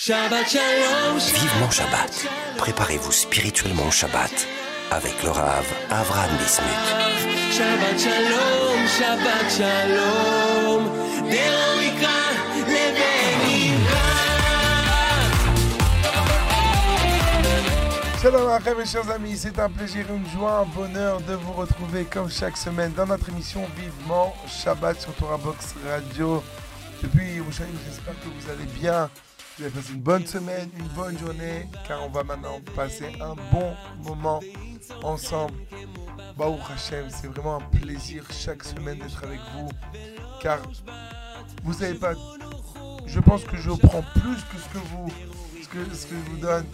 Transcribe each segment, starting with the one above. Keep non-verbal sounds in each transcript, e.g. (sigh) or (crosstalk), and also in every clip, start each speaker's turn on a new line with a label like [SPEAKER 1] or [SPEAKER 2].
[SPEAKER 1] Shabbat Shalom.
[SPEAKER 2] Vivement Shabbat. Préparez-vous spirituellement au Shabbat avec le Rav Avram Bismuth.
[SPEAKER 1] Shabbat Shalom, Shabbat Shalom.
[SPEAKER 3] Shalom mes chers amis, c'est un plaisir, une joie, un bonheur de vous retrouver comme chaque semaine dans notre émission Vivement Shabbat sur Torah Box Radio. Depuis Yerushalayim, j'espère que vous allez bien. Vous avez passé une bonne semaine, une bonne journée, car on va maintenant passer un bon moment ensemble. Baruch Hashem, c'est vraiment un plaisir chaque semaine d'être avec vous, car vous savez pas, je pense que je prends plus que ce que vous, ce que, ce que je vous donne.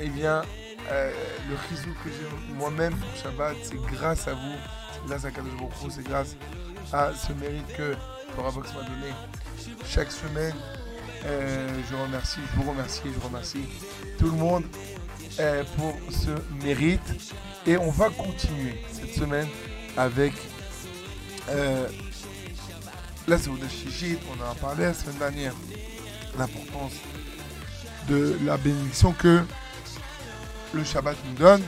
[SPEAKER 3] Eh bien, euh, le chizou que j'ai moi-même pour Shabbat, c'est grâce à vous, c'est grâce à Kadosh c'est grâce à ce mérite que Torah Box m'a donné chaque semaine. Euh, je remercie, je vous remercie, je remercie tout le monde euh, pour ce mérite. Et on va continuer cette semaine avec euh, la Seouda Shishit. On en a parlé la semaine dernière. L'importance de la bénédiction que le Shabbat nous donne.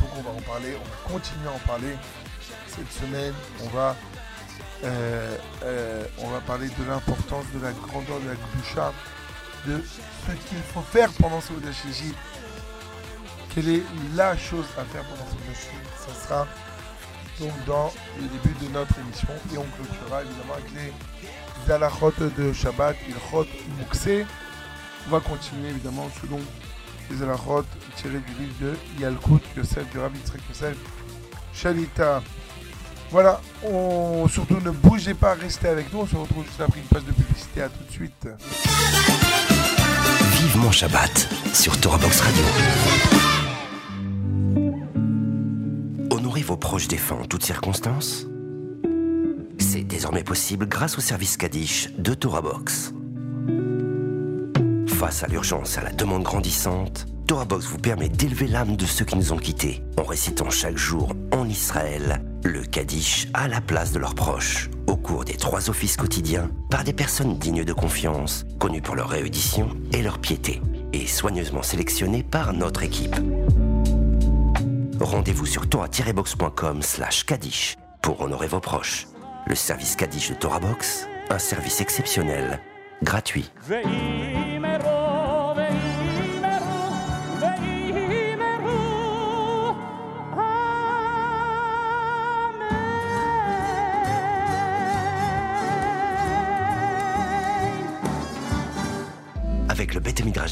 [SPEAKER 3] Donc on va en parler, on va continuer à en parler cette semaine. On va, euh, euh, on va parler de l'importance de la grandeur de la Gdusha, de ce qu'il faut faire pendant ce Shishit. Quelle est la chose à faire pendant ce Shishit Ça sera donc dans le début de notre émission et on clôturera évidemment avec les halachot de Shabbat, Ilchot Mukse. On va continuer évidemment selon les halachot tirés du livre de Yalkut Yosef, du Rabbi Yitzhak Yosef, Shalita. Voilà, surtout ne bougez pas, restez avec nous. On se retrouve juste après une page de publicité. À tout de suite.
[SPEAKER 2] Vivement Shabbat sur Torah Box Radio. Honorez vos proches défunts en toutes circonstances. C'est désormais possible grâce au service Kaddish de Torah Box. Face à l'urgence et à la demande grandissante, Torah Box vous permet d'élever l'âme de ceux qui nous ont quittés en récitant chaque jour en Israël le Kaddish à la place de leurs proches au cours des trois offices quotidiens par des personnes dignes de confiance, connues pour leur réédition et leur piété, et soigneusement sélectionnées par notre équipe. Rendez-vous sur torah-box.com slash Kaddish pour honorer vos proches. Le service Kaddish de Torah Box, un service exceptionnel, gratuit.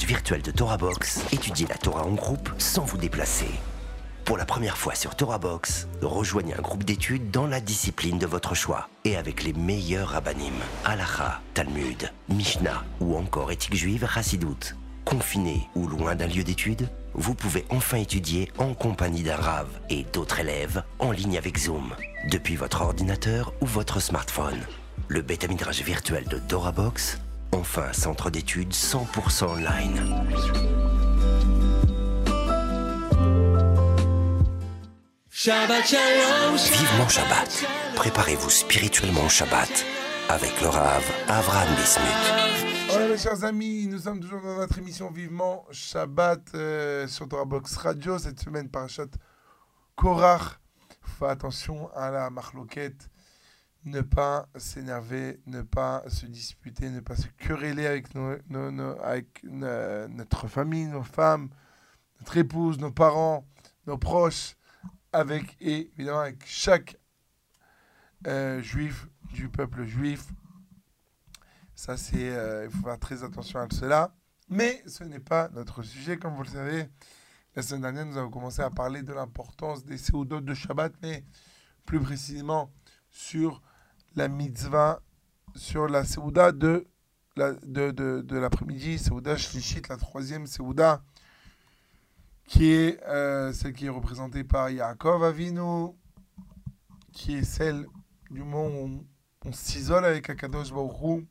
[SPEAKER 2] Virtuel de Torah Box, étudiez la Torah en groupe sans vous déplacer. Pour la première fois sur Torah Box, rejoignez un groupe d'études dans la discipline de votre choix et avec les meilleurs rabbinim, Halacha, Talmud, Mishnah ou encore éthique juive Chassidoute. Confiné ou loin d'un lieu d'études, vous pouvez enfin étudier en compagnie d'un rave et d'autres élèves en ligne avec Zoom, depuis votre ordinateur ou votre smartphone. Le bêta midrash virtuel de Torah Box, enfin centre d'études 100% online.
[SPEAKER 1] Shabbat Shalom.
[SPEAKER 2] Vivement Shabbat. Préparez-vous spirituellement au Shabbat avec le Rav Avram Bismuth.
[SPEAKER 3] Voilà mes chers amis, nous sommes toujours dans notre émission Vivement Shabbat euh, sur Torah Box Radio. Cette semaine, Parashat Korach. Faites attention à la marloquette. Ne pas s'énerver, ne pas se disputer, ne pas se quereller avec, nos, nos- avec notre famille, nos femmes, notre épouse, nos parents, nos proches, avec et évidemment avec chaque euh, juif du peuple juif. Ça, c'est, euh, il faut faire très attention à cela. Mais ce n'est pas notre sujet, comme vous le savez. La semaine dernière, nous avons commencé à parler de l'importance des séoudotes de Shabbat, mais plus précisément sur la mitzvah, sur la séouda de, la, de, de, de l'après-midi, séouda la troisième séouda, qui est euh, celle qui est représentée par Yaakov Avinu, qui est celle du moment où on, s'isole avec Akadosh Baruch Hu.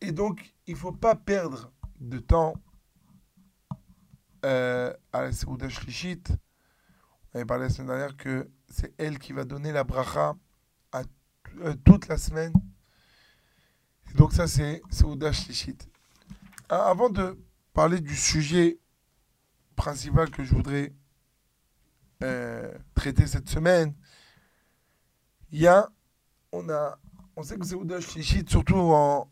[SPEAKER 3] Et donc, il ne faut pas perdre de temps euh, à la Seouda Shlishit. On avait parlé la semaine dernière que c'est elle qui va donner la bracha à euh, toute la semaine. Donc ça, c'est Seouda Shlishit. a- avant de parler du sujet principal que je voudrais euh, traiter cette semaine, il y a, on a, on sait que Zéouda Shlichit, surtout en,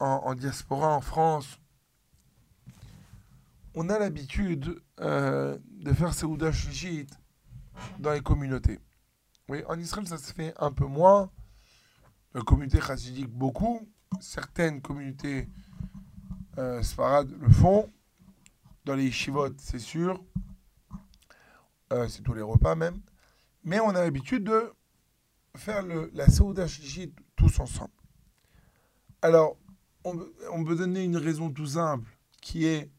[SPEAKER 3] en, diaspora, en France, on a l'habitude euh, de faire Zéouda Shlichit dans les communautés. Oui, en Israël, ça se fait un peu moins. La communauté chassidique, beaucoup. Certaines communautés euh, sfarades le font. Dans les yeshivot, c'est sûr. Euh, c'est tous les repas même. Mais on a l'habitude de faire le, la Saouda Shlichit tous ensemble. Alors, on, peut- on peut donner une raison tout simple qui est,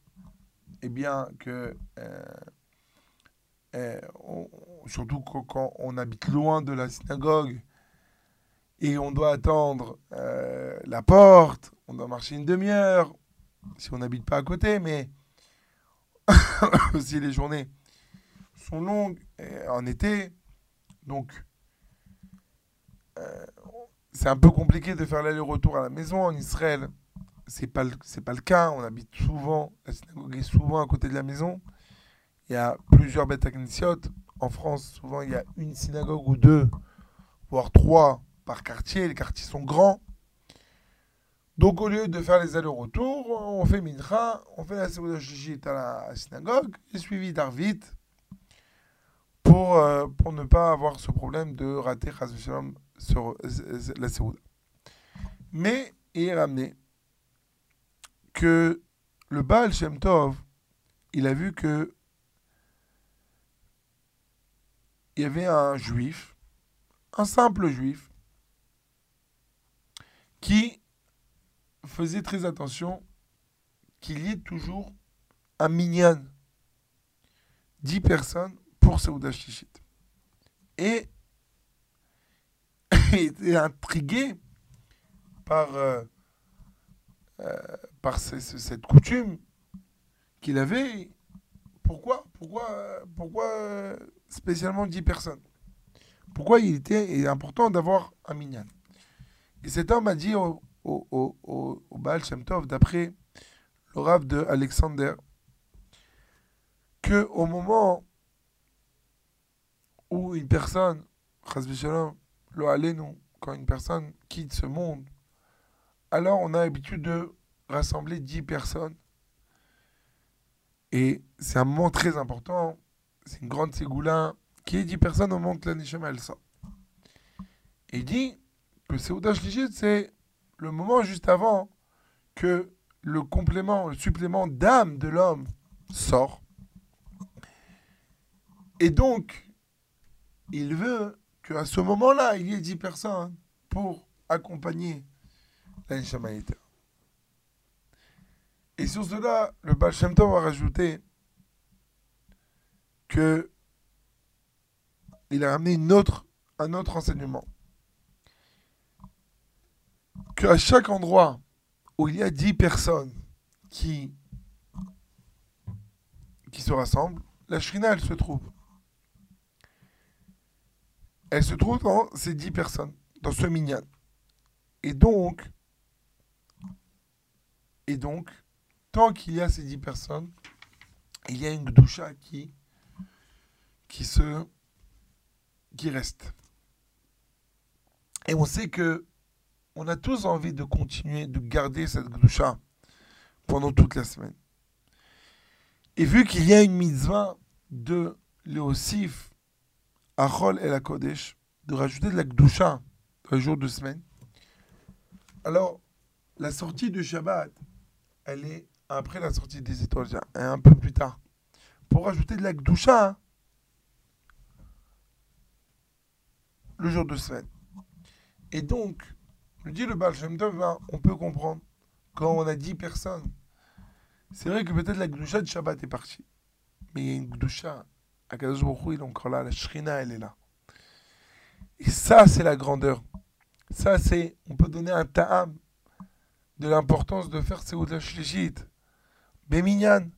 [SPEAKER 3] eh bien, que euh, euh, surtout quand on habite loin de la synagogue et on doit attendre euh, la porte, on doit marcher une demi-heure si on n'habite pas à côté, mais (coughs) aussi les journées sont longues euh, en été, donc euh, c'est un peu compliqué de faire l'aller-retour à la maison en Israël. C'est pas c'est pas le cas. On habite souvent, la synagogue est souvent à côté de la maison. Il y a plusieurs bêtes En France, souvent, il y a une synagogue ou deux, voire trois par quartier. Les quartiers sont grands. Donc, au lieu de faire les allers-retours, on fait Mincha, on fait la Shlichit à la synagogue, et suivi d'Arvit, pour, euh, pour ne pas avoir ce problème de rater sur la Seudah. Mais il est ramené que le Baal Shem Tov, il a vu que il y avait un juif, un simple juif, qui faisait très attention qu'il y ait toujours un minyan, 10 personnes pour Saouda Shlichit. Et (laughs) il était intrigué par, euh, euh, cette coutume qu'il avait. Pourquoi Pourquoi, pourquoi spécialement 10 personnes? Pourquoi il était important d'avoir un minyan? Et cet homme a dit au, au, au, au, Baal Shem Tov, d'après le Rav de Alexander, que au moment où une personne, lo alenu, quand une personne quitte ce monde, alors on a l'habitude de rassembler 10 personnes. Et c'est un moment très important. C'est une grande ségoula qui est 10 personnes au moment que la Neshama elle sort. Et il dit que c'est le moment juste avant que le complément, le supplément d'âme de l'homme sort. Et donc, il veut qu'à ce moment-là, il y ait 10 personnes pour accompagner la. Et sur cela, le Baal a rajouté que il a ramené une autre, un autre enseignement. Qu'à chaque endroit où il y a 10 personnes qui, qui se rassemblent, la Shrina, elle se trouve. Elle se trouve dans ces 10 personnes, dans ce minyan. Et donc, et donc, tant qu'il y a ces 10 personnes, il y a une gdusha qui, qui se, qui reste. Et on sait que on a tous envie de continuer de garder cette gdusha pendant toute la semaine. Et vu qu'il y a une mitzvah de Léosif, Achol et la Kodesh, de rajouter de la gdusha dans les jours de semaine, alors la sortie du Shabbat, elle est après la sortie des étoiles, est un peu plus tard. Pour rajouter de la hein, le jour de semaine. Et donc, je dis le Baal Shem Tov, ben, on peut comprendre quand on a 10 personnes. C'est vrai que peut-être la gdusha de Shabbat est partie. Mais il y a une gdusha. Akadosh Baruch il est encore là. La Shrina, elle est là. Et ça, c'est la grandeur. Ça, c'est, on peut donner un ta'am de l'importance de faire Seouda Shlichit. Béminyan,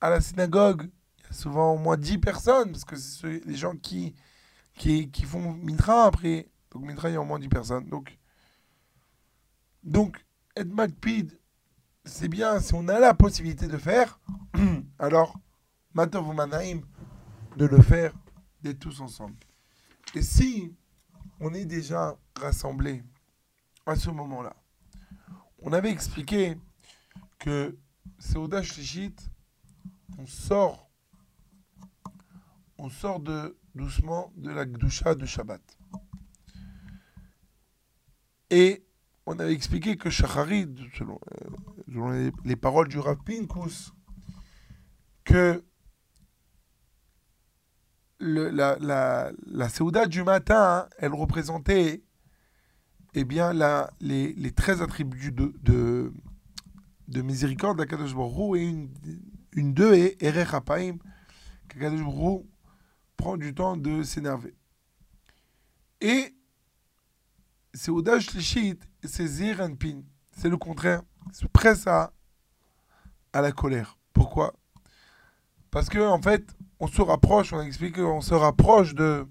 [SPEAKER 3] à la synagogue, il y a souvent au moins 10 personnes, parce que c'est les gens qui, qui, qui font Mitra après. Donc Mitra, il y a au moins 10 personnes. Donc, donc être Makpid c'est bien, si on a la possibilité de faire, (clears throat) alors, Matov ou Manaim, de le faire d'être tous ensemble. Et si on est déjà rassemblés à ce moment-là, on avait expliqué que au Shlichit, on sort, on sort doucement de la Gdusha de Shabbat. Et on avait expliqué que Shacharid, selon, euh, les, les paroles du Rav Pinkus, que la, Séouda du matin, elle représentait eh bien, les, les 13 attributs de, de, de miséricorde d'Akadosh Baruch et une, une d'eux est Erech Hapaim, qu'Akadosh Baruch prend du temps de s'énerver. Et Séouda Shlishit, c'est Zir and Pin. C'est le contraire. C'est presque à, à la colère. Pourquoi? Parce que en fait, on se rapproche, on a expliqué qu'on se rapproche de,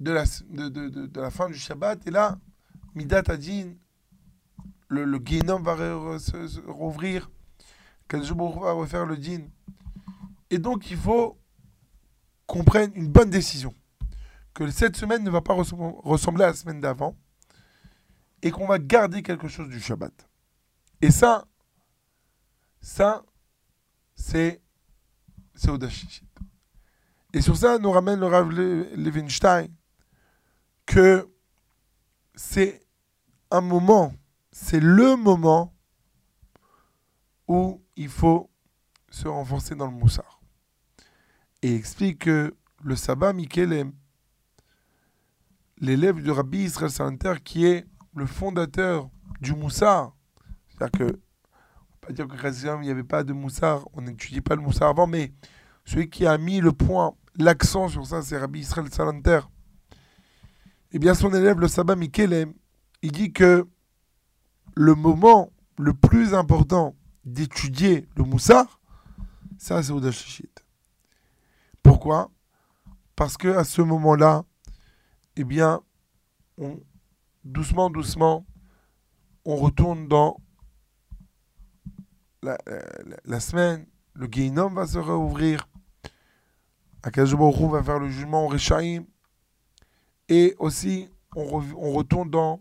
[SPEAKER 3] de, la, de, de, de, la fin du Shabbat. Et là, Midat Adin, le, le Guénom va se, se rouvrir. Kadosh va refaire le din. Et donc, il faut qu'on prenne une bonne décision. Que cette semaine ne va pas ressembler à la semaine d'avant. Et qu'on va garder quelque chose du Shabbat. Et ça, ça, c'est c'est. Et sur ça, nous ramène le Rav Le- Levenstein que c'est un moment, c'est le moment où il faut se renforcer dans le moussard. Et explique que le sabbat Mikelem, l'élève du Rabbi Israël Salanter, qui est le fondateur du moussard, c'est-à-dire que, on va pas dire que il n'y avait pas de moussard, on n'étudiait pas le moussard avant, mais celui qui a mis le point, l'accent sur ça, c'est Rabbi Israël Salanter. Eh bien, son élève, le sabbat Mikelem, il dit que le moment le plus important d'étudier le moussard, ça, c'est Dashishit. Pourquoi? Parce que à ce moment-là, eh bien, on, doucement, doucement, on retourne dans la, euh, semaine, le Guéinom va se Baruch Hu va faire le jugement au Rechaim, et aussi, on, retourne dans,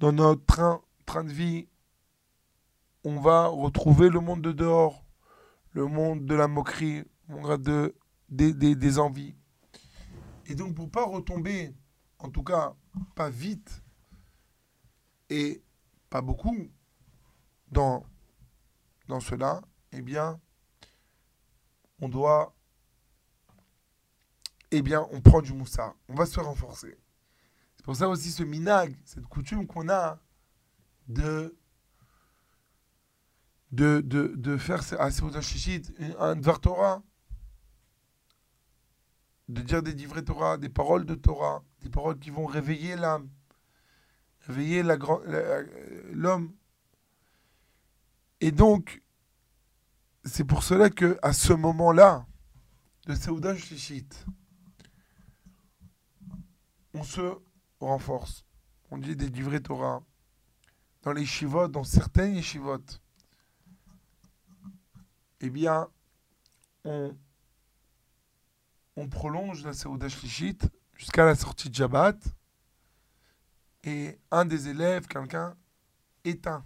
[SPEAKER 3] notre train, de vie, on va retrouver le monde de dehors, le monde de la moquerie, le monde de, des, envies. Et donc, pour pas retomber, en tout cas, pas vite, et pas beaucoup, dans, cela, eh bien, on doit, eh bien, on prend du moussard. On va se renforcer. C'est pour ça aussi ce minag, cette coutume qu'on a de de, de, faire à un Dvar Torah, de dire des livrets Torah, des paroles de Torah, des paroles qui vont réveiller l'âme, réveiller l'homme. Et donc, c'est pour cela que à ce moment-là, de Seudat Shishit, on se renforce. On dit des livrets Torah. Dans les shivot, dans certaines yeshivot, eh bien, on, on prolonge la Seudah Shlichit jusqu'à la sortie de Shabbat. Et un des élèves, quelqu'un, éteint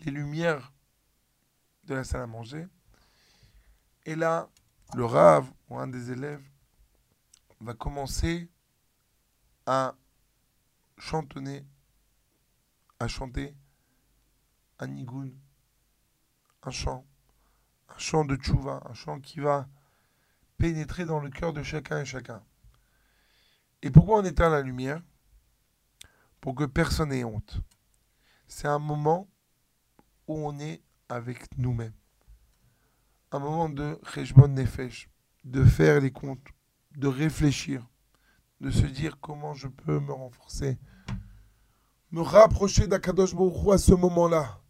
[SPEAKER 3] les lumières de la salle à manger. Et là, le Rav ou un des élèves va commencer à chantonner, à chanter un nigoun, un chant un chant de tchouva, un chant qui va pénétrer dans le cœur de chacun et chacun. Et pourquoi on éteint la lumière? Pour que personne n'ait honte. C'est un moment où on est avec nous-mêmes. Un moment de Rejbon Nefesh, de faire les comptes, de réfléchir, de se dire comment je peux me renforcer, me rapprocher d'Akadosh Baruch à ce moment-là.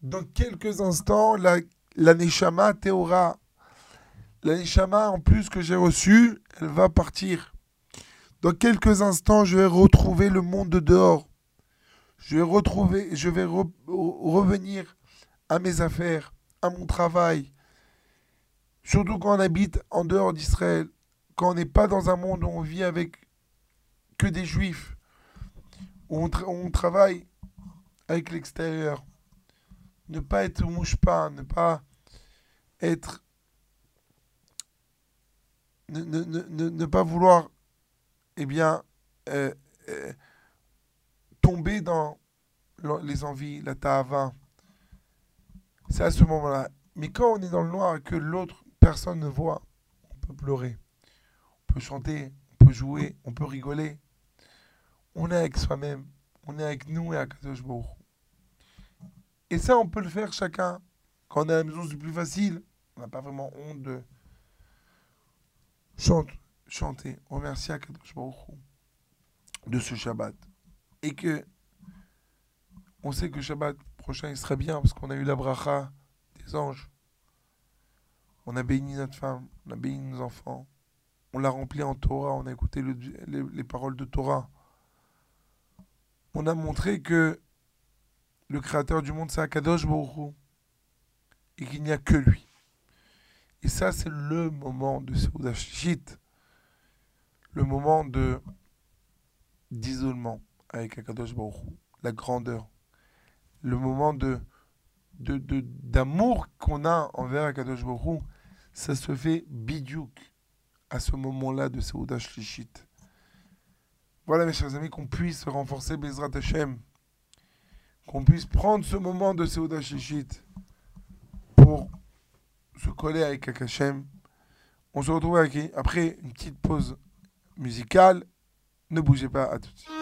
[SPEAKER 3] Dans quelques instants, la la Neshama Théora, la Neshama en plus que j'ai reçue, elle va partir. Dans quelques instants, je vais retrouver le monde de dehors. Je vais retrouver, je vais re- revenir à mes affaires, à mon travail. Surtout quand on habite en dehors d'Israël, quand on n'est pas dans un monde où on vit avec que des juifs, où on, travaille avec l'extérieur. Ne pas être mouche pas, ne pas être. Ne- ne- ne- ne pas vouloir, eh bien, euh, euh, tomber dans les envies, la ta'ava. C'est à ce moment-là. Mais quand on est dans le noir et que l'autre personne ne voit, on peut pleurer, on peut chanter, on peut jouer, on peut rigoler. On est avec soi-même, on est avec nous et avec Kadosh. Et ça, on peut le faire chacun. Quand on est à la maison, c'est plus facile. On n'a pas vraiment honte de chante, chanter, remercier Akadosh de ce Shabbat. Et que on sait que Shabbat prochain, il serait bien parce qu'on a eu la bracha des anges. On a béni notre femme, on a béni nos enfants. On l'a rempli en Torah, on a écouté le- les, les paroles de Torah. On a montré que le créateur du monde, c'est Akadosh Baruch et qu'il n'y a que lui. Et ça, c'est le moment de Seudah Shishit, le moment de d'isolement avec Akadosh Baruch la grandeur, le moment de de- de- d'amour qu'on a envers Akadosh Baruch ça se fait bidiouk à ce moment-là de Seudah Shishit. Voilà, mes chers amis, qu'on puisse se renforcer Bezrat Hashem, qu'on puisse prendre ce moment de Seudah Shishit pour se coller avec Akashem. On se retrouve avec, après une petite pause musicale. Ne bougez pas, à tout de suite.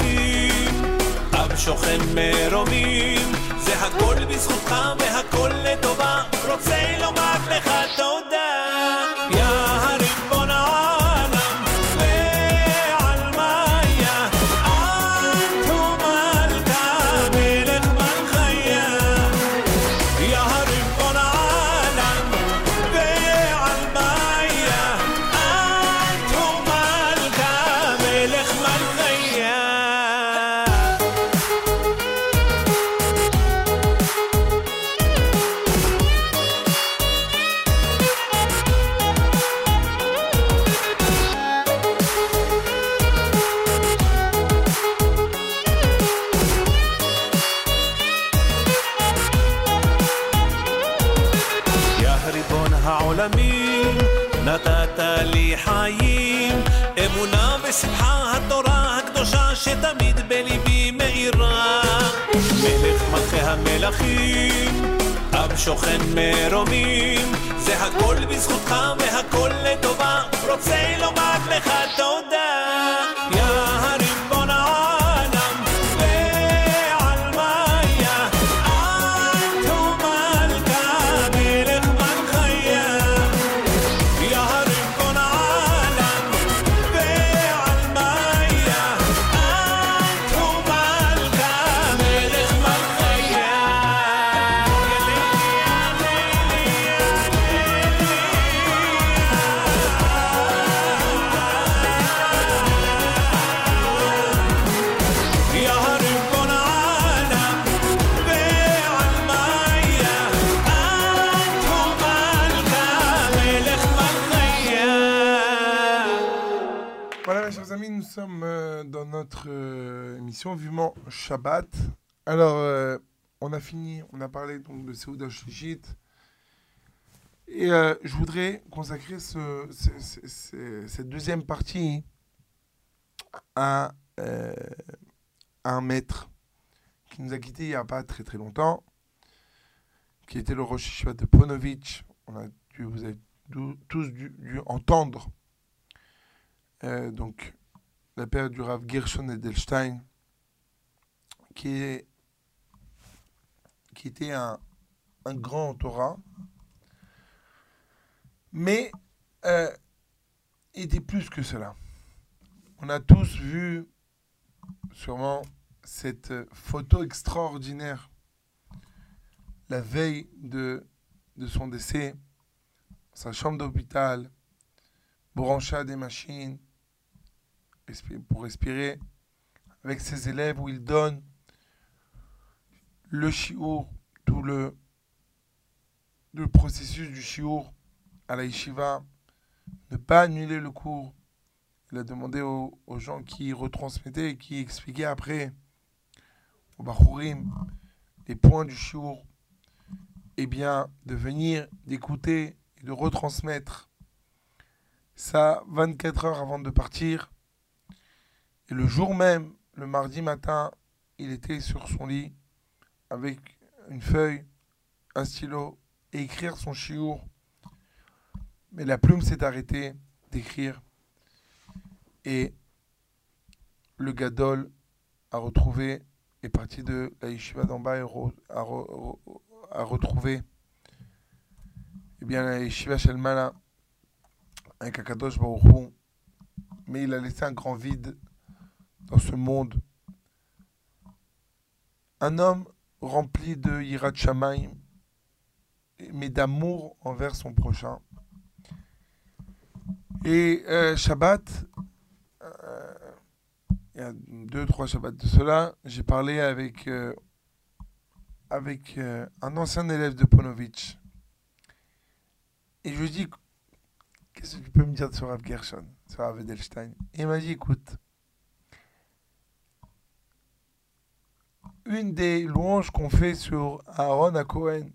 [SPEAKER 1] המלכים, אב שוכן מרומים, זה הכל בזכותך והכל
[SPEAKER 3] amis, nous sommes euh, dans notre euh, émission Vivement Shabbat. Alors, euh, on a fini, on a parlé donc de Seouda Shlichit. Et je voudrais consacrer ce- ce- ce- ce- cette deuxième partie à, un maître qui nous a quittés il n'y a pas très très longtemps, qui était le Rosh Yeshiva de Ponovitch. On a dû, vous avez tous dû, entendre donc la période du Rav Gershon Edelstein, qui, est, qui était un, grand Torah, mais euh, il était plus que cela. On a tous vu sûrement cette euh, photo extraordinaire la veille de, de son décès, sa chambre d'hôpital, branché à des machines pour respirer avec ses élèves où il donne le chiour, tout le, le processus du chiour à la yeshiva, ne pas annuler le cours. Il a demandé aux, gens qui retransmettaient et qui expliquaient après au Bachurim les points du chiour, et bien de venir, d'écouter et de retransmettre ça 24 heures avant de partir. Et le jour même, le mardi matin, il était sur son lit avec une feuille, un stylo et écrire son chiour. Mais la plume s'est arrêtée d'écrire. Et le gadol a retrouvé, est parti de la yeshiva d'en et a, re- re- a retrouvé eh bien, la yeshiva Shalmala avec Akadosh Baruch. Mais il a laissé un grand vide dans ce monde. Un homme rempli de Yirat mais d'amour envers son prochain. Et euh, Shabbat, euh, il y a deux, trois Shabbats de cela, j'ai parlé avec, euh, avec un ancien élève de Ponovitch. Et je lui ai dit, qu'est-ce que tu peux me dire sur Rav Gershon, sur Rav Edelstein? Et il m'a dit, écoute, une des louanges qu'on fait sur Aaron à Cohen,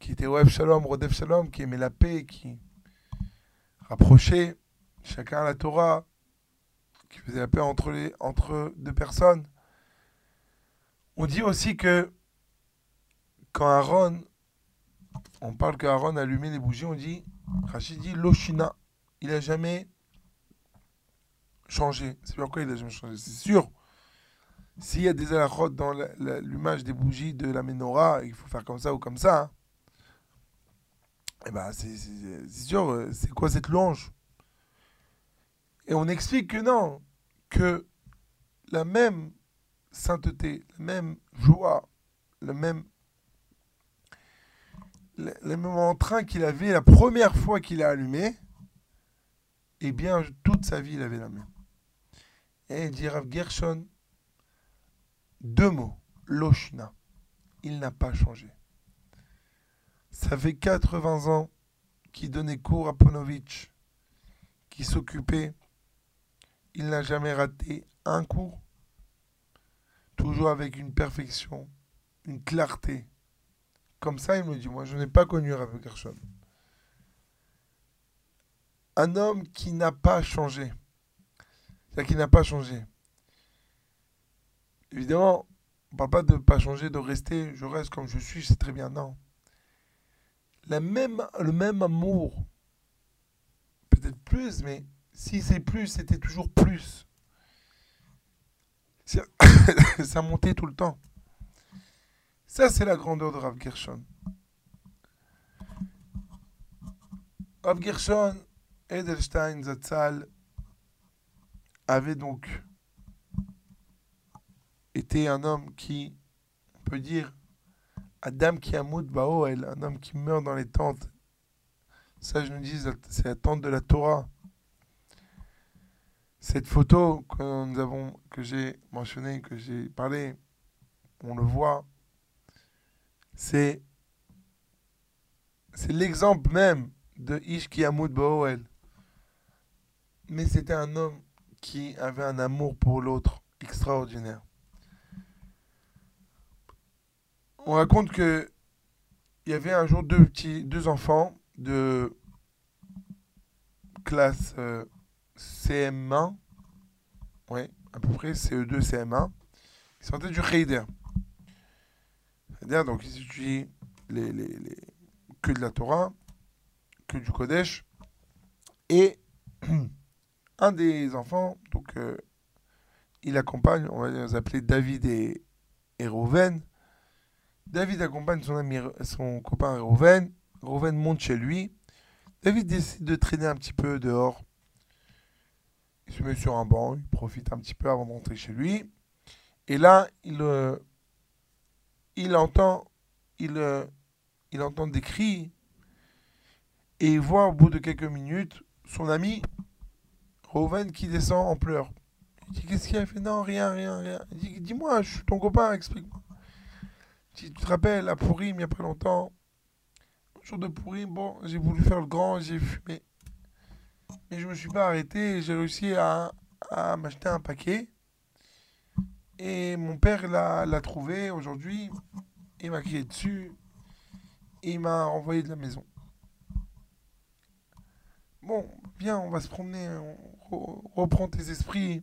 [SPEAKER 3] qui était Oev Shalom, Rodef Shalom, qui aimait la paix, qui rapprochait chacun à la Torah, qui faisait la paix entre, les, entre deux personnes. On dit aussi que quand Aaron, on parle qu'Aaron allumait les bougies, on dit, Rachid dit Loshina, il n'a jamais changé. C'est pourquoi il n'a jamais changé. C'est sûr. S'il y a des halachot dans la- la- l'allumage des bougies de la menorah, il faut faire comme ça ou comme ça. hein. Eh ben, c'est sûr, euh, c'est quoi cette louange? Et on explique que non, que la même sainteté, la même joie, le même, le, entrain qu'il avait la première fois qu'il a allumé, eh bien, toute sa vie, il avait la même. Et il dit Rav Gershon, deux mots, Loshna. Il n'a pas changé. Ça fait 80 ans qu'il donnait cours à Ponovitch, qui s'occupait. Il n'a jamais raté un cours. Toujours avec une perfection, Évidemment, on ne parle pas de pas changer, de rester, je reste comme je suis, c'est très bien. Non. Le même amour, peut-être plus, mais si c'est plus, c'était toujours plus. (coughs) Ça montait tout le temps. Ça, c'est la grandeur de Rav Gershon. Rav Gershon, Edelstein, Zatzal, avait donc été un homme qui, on peut dire, Adam qui amoud Baoel, un homme qui meurt dans les tentes. Ça, je nous dis, c'est la tente de la Torah. Cette photo que nous avons, que j'ai mentionnée, que j'ai parlé, on le voit, c'est l'exemple même de Ish qui Baoel. Mais c'était un homme qui avait un amour pour l'autre extraordinaire. On raconte que il y avait un jour deux petits, deux enfants de classe euh, CM1, ouais, à peu près CE2, CM1, qui sortaient du Heider. C'est-à-dire, donc, ils étudient les, les, les- que de la Torah, que du Kodesh. Et (clears throat) un des enfants, donc, euh, il accompagne, on va les appeler David et, et. David accompagne son ami, son copain Reuven. Reuven monte chez lui. David décide de traîner un petit peu dehors. Il se met sur un banc, il profite un petit peu avant de rentrer chez lui. Et là, il, euh, il entend, il, euh, il entend des cris et il voit au bout de quelques minutes son ami Reuven qui descend en pleurs. Il dit Qu'est-ce qu'il a fait? Non, rien, rien, rien. Dis-moi, je suis ton copain, explique-moi. Dit, Tu te rappelles, à Pourim, il n'y a pas longtemps, jour de Pourim, bon, j'ai voulu faire le grand, j'ai fumé. Mais je me suis pas arrêté j'ai réussi à, à m'acheter un paquet. Et mon père l'a trouvé aujourd'hui. Il m'a crié dessus. Et il m'a renvoyé de la maison. Bon, viens, on va se promener. On re- reprends tes esprits.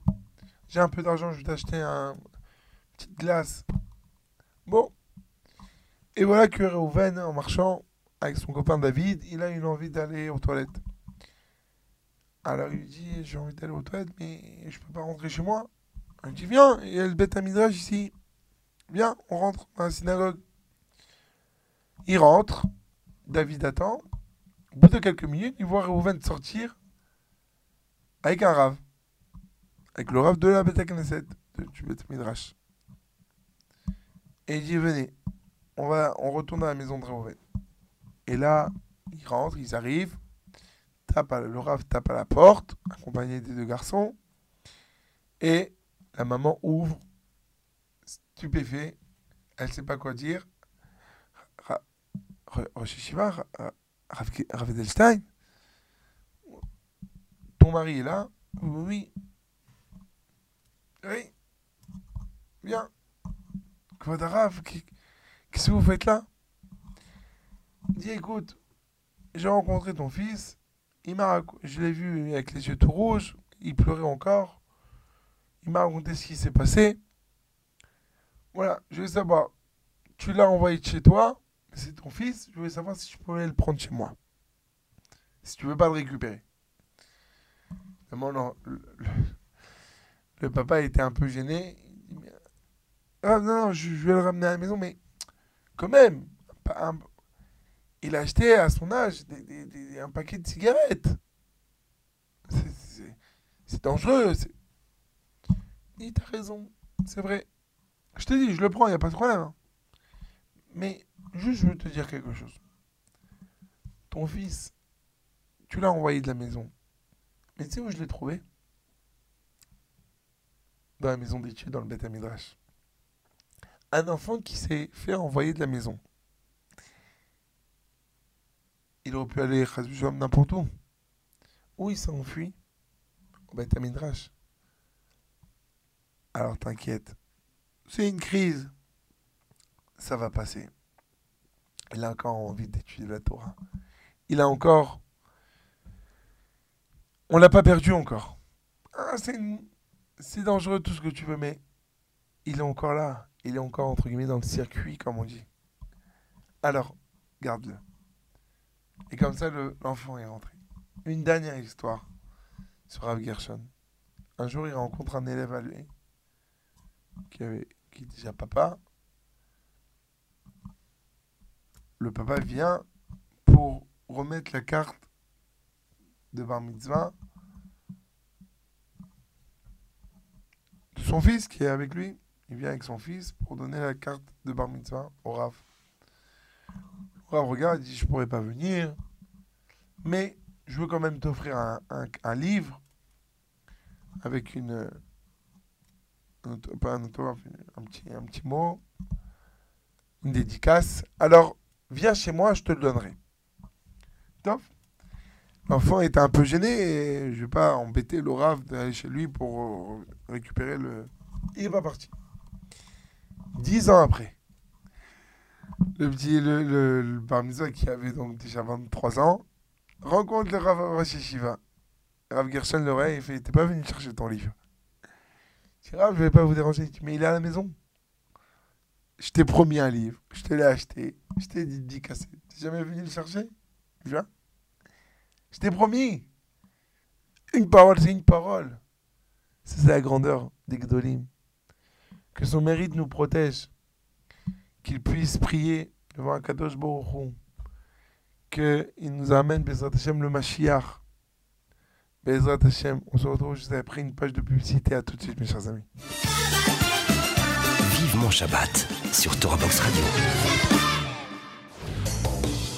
[SPEAKER 3] J'ai un peu d'argent, je vais t'acheter un une petite glace. Bon. Et voilà que Reuven, en marchant avec son copain David, il a une envie d'aller aux toilettes. Alors il lui dit J'ai envie d'aller aux toilettes, mais je peux pas rentrer chez moi. Il dit Viens, il y a le bête à ici. Viens, on rentre dans la synagogue. Il rentre, David attend. Au bout de quelques minutes, il voit Reuven sortir avec un rave. Avec le rave de la Beth Knesset, de- du Beth Midrash. Et il dit Venez, on, va, on retourne à la maison de Reuven. Et là, ils rentrent, ils arrivent. Tape à- le rave tape à la porte, accompagné des deux garçons. Et la maman ouvre, stupéfait. Elle ne sait pas quoi dire. Rosh Ra- Rav Rav Edelstein, ton mari est là Oui. Oui. Bien. Kvod Rav, qu'est- qu'est-ce que vous faites là? Il dit écoute, j'ai rencontré ton fils, il m'a je l'ai vu avec les yeux tout rouges, il pleurait encore. Il m'a raconté ce qui s'est passé. Voilà, je veux savoir, tu l'as envoyé de chez toi, c'est ton fils, je voulais savoir si je pouvais le prendre chez moi. Si tu veux pas le récupérer. Non, le, papa était un peu gêné. Il dit, Ah non, je vais le ramener à la maison, mais quand même, un- il a acheté à son âge des- des- un paquet de cigarettes. C'est- dangereux. Il t'as raison, c'est vrai. Je t'ai dit, je le prends, il n'y a pas de problème. hein. Mais juste, je veux te dire quelque chose. Ton fils, tu l'as envoyé de la maison. Mais tu sais où je l'ai trouvé? Dans la maison d'études, dans le Beth Midrash. Un enfant qui s'est fait envoyer de la maison. Il aurait pu aller n'importe où. Où il s'est enfui? Au Beth. Alors t'inquiète. C'est une crise. Ça va passer. Il a encore envie d'étudier la Torah. Il a encore. On l'a pas perdu encore. Ah, c'est dangereux tout ce que tu veux, mais il est encore là. Il est encore entre guillemets dans le circuit, comme on dit. Alors, garde-le. Et comme ça, le- l'enfant est rentré. Une dernière histoire sur Rav Gershon. Un jour, il rencontre un élève à lui qui, avait, qui est déjà papa. Le papa vient pour remettre la carte de bar mitzvah son fils qui est avec lui. Il vient avec son fils pour donner la carte de bar mitzvah au Rav. Le Rav regarde, il dit Je pourrais pas venir, mais je veux quand même t'offrir un, livre avec une. pas un autographe, un petit, mot, une dédicace. Alors, viens chez moi, je te le donnerai. L'enfant était un peu gêné et je vais pas embêter le Rav d'aller chez lui pour récupérer le. Il est pas parti. Dix ans après, le petit, le, le, le qui avait donc déjà 23 ans, rencontre le Rav Rosh. Rav Gershon l'oreille et fait T'es pas venu chercher ton livre Je dis Rav, je vais pas vous déranger. Mais il est à la maison. Je t'ai promis un livre, je te l'ai acheté, je t'ai dit de casser. T'es jamais venu le chercher? Viens. Je t'ai promis. Une parole, c'est une parole. C'est la grandeur des Gdolim. Que son mérite nous protège. Qu'il puisse prier devant un Kadosh Baruch. Qu'il nous amène, Bezrat Hashem, le Mashiach. Bezrat Hashem. On se retrouve juste après une page de publicité. À tout de suite, mes chers amis.
[SPEAKER 2] Vivement Shabbat sur Torah Box Radio.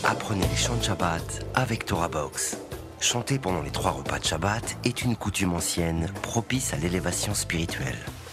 [SPEAKER 2] Apprenez les chants de Shabbat avec Torah Box. Chanter pendant les trois repas de Shabbat est une coutume ancienne propice à l'élévation spirituelle.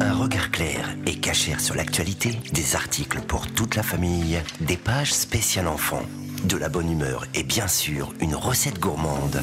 [SPEAKER 2] Un regard clair et cachère sur l'actualité, des articles pour toute la famille, des pages spéciales enfants, de la bonne humeur et bien sûr une recette gourmande.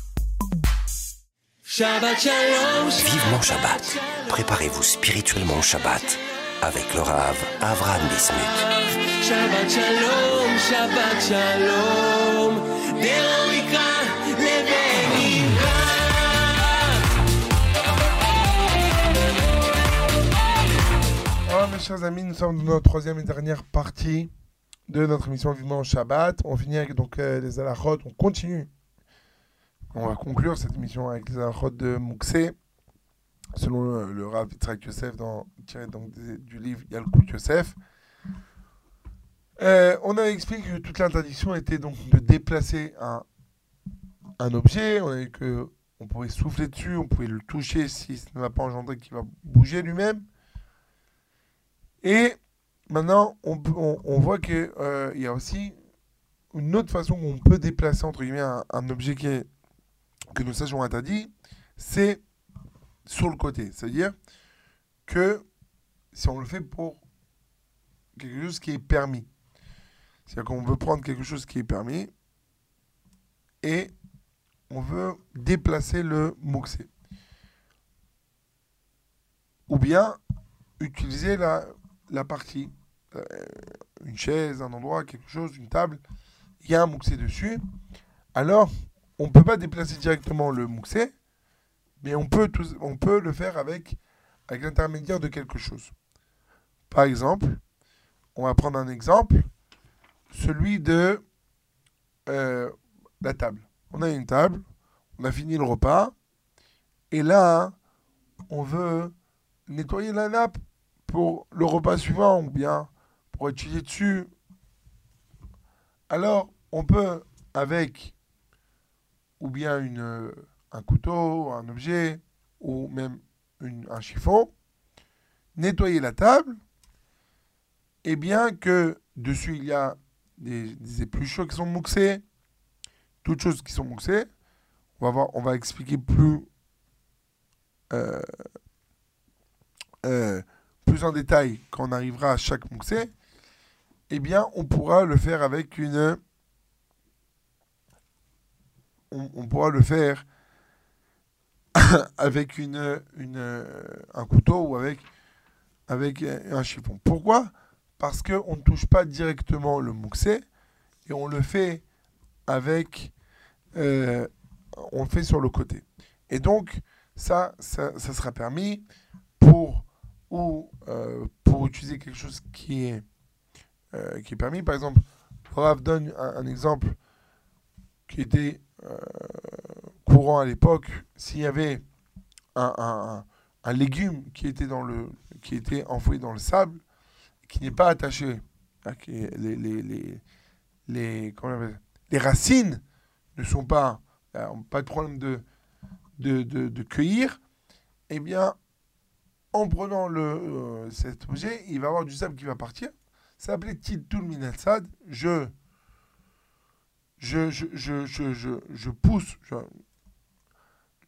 [SPEAKER 1] Shabbat Shalom.
[SPEAKER 2] Vivement Shabbat. Préparez-vous spirituellement au Shabbat avec le Rav Avram Bismuth.
[SPEAKER 1] Shabbat Shalom, Shabbat Shalom.
[SPEAKER 3] Oh, mes chers amis, nous sommes dans notre troisième et dernière partie de notre émission Vivement Shabbat. On finit avec donc euh, les halachot, on continue on va conclure cette émission avec les alachot de Mouxé, selon le, le Rav Yitzhak Yosef, dans, tiré donc du livre Yalkut Yosef. Euh, on a expliqué que toute l'interdiction était donc de déplacer un, un objet. On que on pouvait souffler dessus, on pouvait le toucher si ça ne va pas engendrer qu'il va bouger lui-même. Et maintenant, on, on, on voit qu'il y a aussi une autre façon qu'on peut déplacer entre guillemets un objet qui est, que nous sachions interdit, c'est sur le côté. C'est-à-dire que si on le fait pour quelque chose qui est permis, c'est-à-dire qu'on veut prendre quelque chose qui est permis et on veut déplacer le mouxé. Ou bien utiliser la, la partie, euh, une chaise, un endroit, quelque chose, une table, il y a un mouxé dessus. Alors, on ne peut pas déplacer directement le mouxé, mais on peut, le faire avec, avec l'intermédiaire de quelque chose. Par exemple, on va prendre un exemple, celui de euh, la table. On a une table, on a fini le repas, et là, on veut nettoyer la nappe pour le repas suivant ou bien pour étudier dessus. Alors, on peut, avec ou bien une, euh, un couteau, un objet, ou même une- un chiffon, nettoyer la table, et bien que dessus il y a des, des épluchures qui sont mouxées, toutes choses qui sont mouxées, on va, voir, on va expliquer plus, euh, euh, plus en détail quand on arrivera à chaque mouxé. eh bien, on pourra le faire avec une. On, pourra le faire (laughs) avec une, un couteau ou avec, avec un chiffon. Pourquoi? Parce qu'on ne touche pas directement le mouxé et on le fait avec. euh, on le fait sur le côté. Et donc, ça, sera permis pour, ou, euh, pour utiliser quelque chose qui est, euh, qui est permis. Par exemple, Rav donne un, un exemple qui était courant à l'époque. S'il y avait un, un- légume qui était, dans le, qui était enfoui dans le sable, qui n'est pas attaché, hein, les, les, les, les, racines ne sont pas, euh, pas de problème de, de, de, de cueillir, eh bien, en prenant le, euh, cet objet, il va avoir du sable qui va partir. Ça s'appelait Tiltul Minatsad. Je, je, je, pousse,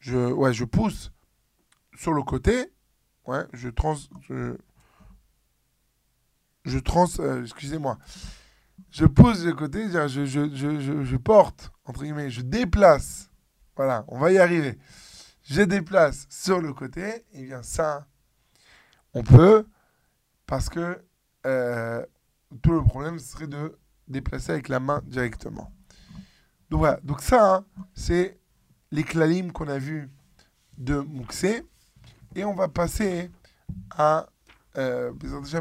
[SPEAKER 3] je, ouais, je pousse sur le côté, ouais, je trans, je, trans, euh, excusez-moi, je pousse de côté, je, je porte, entre guillemets, je déplace, voilà, on va y arriver, je déplace sur le côté, et bien ça, on peut, parce que euh, tout le problème serait de déplacer avec la main directement. Donc voilà, donc ça, hein, c'est les klalim qu'on a vus de Mouxé, et on va passer à, euh,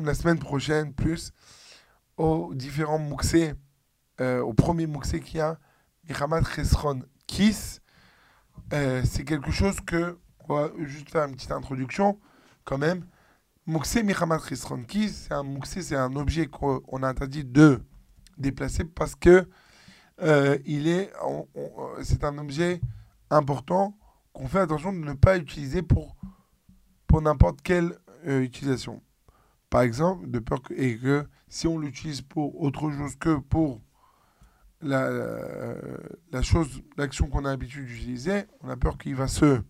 [SPEAKER 3] la semaine prochaine, plus, aux différents Mouxé, euh, au premier Mouxé qu'il y a, Michamat Chesron Kis, euh, c'est quelque chose que, on va juste faire une petite introduction, quand même, Mouxé Michamat Chesron Kis, c'est un Mouxé, c'est un objet qu'on on a interdit de déplacer parce que euh, il est, c'est un objet important qu'on fait attention de ne pas utiliser pour, pour n'importe quelle euh, utilisation. Par exemple, de peur et que si on l'utilise pour autre chose que pour la, la chose, l'action qu'on a l'habitude d'utiliser, on a peur qu'il va se,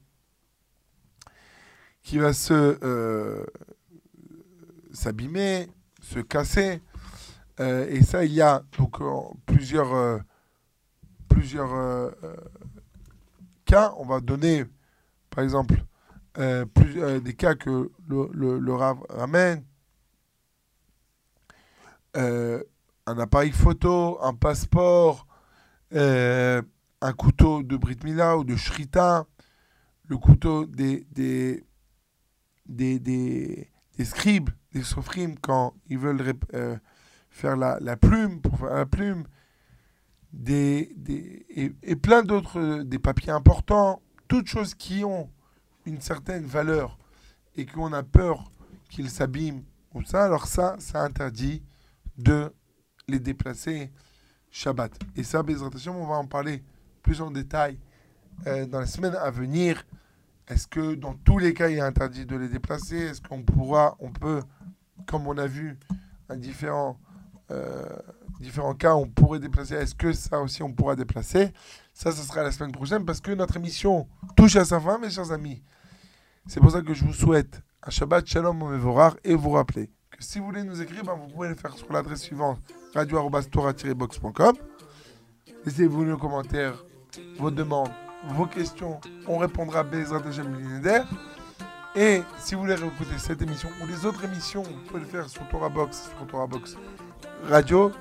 [SPEAKER 3] qu'il va se euh, s'abîmer, se casser. Et ça, il y a donc plusieurs, plusieurs euh, euh, cas. On va donner, par exemple, euh, plus, des cas que le, le, Rav ramène. Un appareil photo, un passeport, un couteau de Brit Mila ou de Shrita, le couteau des, des, des, des, scribes, des sophimes, quand ils veulent faire la, la plume, pour faire la plume, des, des, et, plein d'autres, euh, des papiers importants, toutes choses qui ont une certaine valeur et qu'on a peur qu'ils s'abîment ou ça, alors ça, ça interdit de les déplacer Shabbat. Et ça, on va en parler plus en détail euh, dans les semaines à venir. Est-ce que dans tous les cas, il est interdit de les déplacer? Est-ce qu'on pourra, on peut, comme on a vu à différents, euh, différents cas, on pourrait déplacer Est-ce que ça aussi, on pourra déplacer? Ça, ce sera la semaine prochaine parce que notre émission touche à sa fin, mes chers amis. C'est pour ça que je vous souhaite un Shabbat Shalom Mevorar et vous rappelez que si vous voulez nous écrire, ben, vous pouvez le faire sur l'adresse suivante radio-tora-box.com. Laissez-vous nos commentaires, vos demandes, vos questions. On répondra Bezrat Hashem Millénaire. Et si vous voulez réécouter cette émission ou les autres émissions, vous pouvez le faire sur Torah Box, sur Torah Box Radio.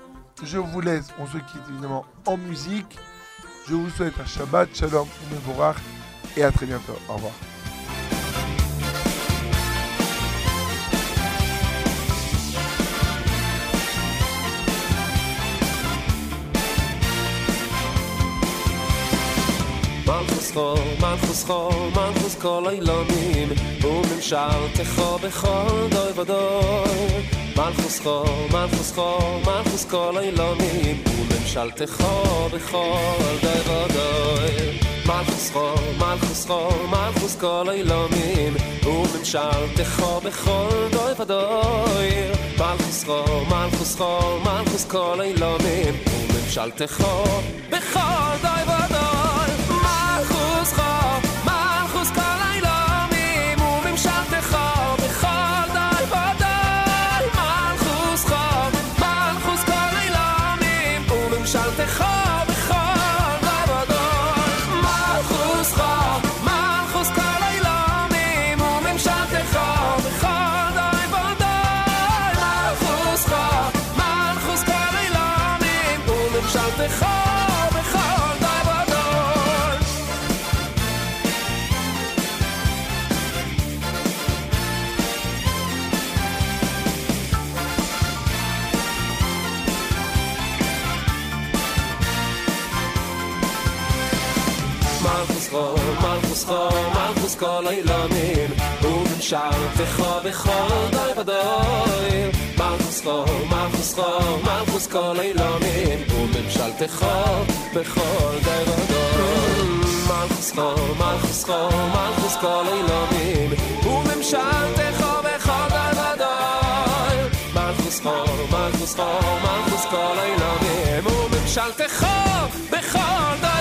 [SPEAKER 3] Je vous laisse, on se quitte évidemment en musique. Je vous souhaite un Shabbat, Shalom, Mevorach et à très bientôt. Au revoir.
[SPEAKER 1] מלכוס חול, מלכוס חול, מלכוס כל אילונים וממשלתך בכל דוי ודוי מלכוס חול, מלכוס חול, מלכוס אילונים וממשלתך בכל דוי ודוי מלכוס חול, מלכוס חול, מלכוס כל אילונים וממשלתך בכל דוי ודוי מלכוס חול, מלכוס חול, מלכוס כל אילונים וממשלתך בכל דוי חו, מלכוס כל אילמים וממשלתך בכל די ודוי מלכוס חו, מלכוס חו, מלכוס כל אילמים וממשלתך בכל די ודוי מלכוס חו, מלכוס חו, מלכוס כל אילמים וממשלתך בכל די ודוי מלכוס חו, מלכוס חו, מלכוס כל אילמים וממשלתך בכל די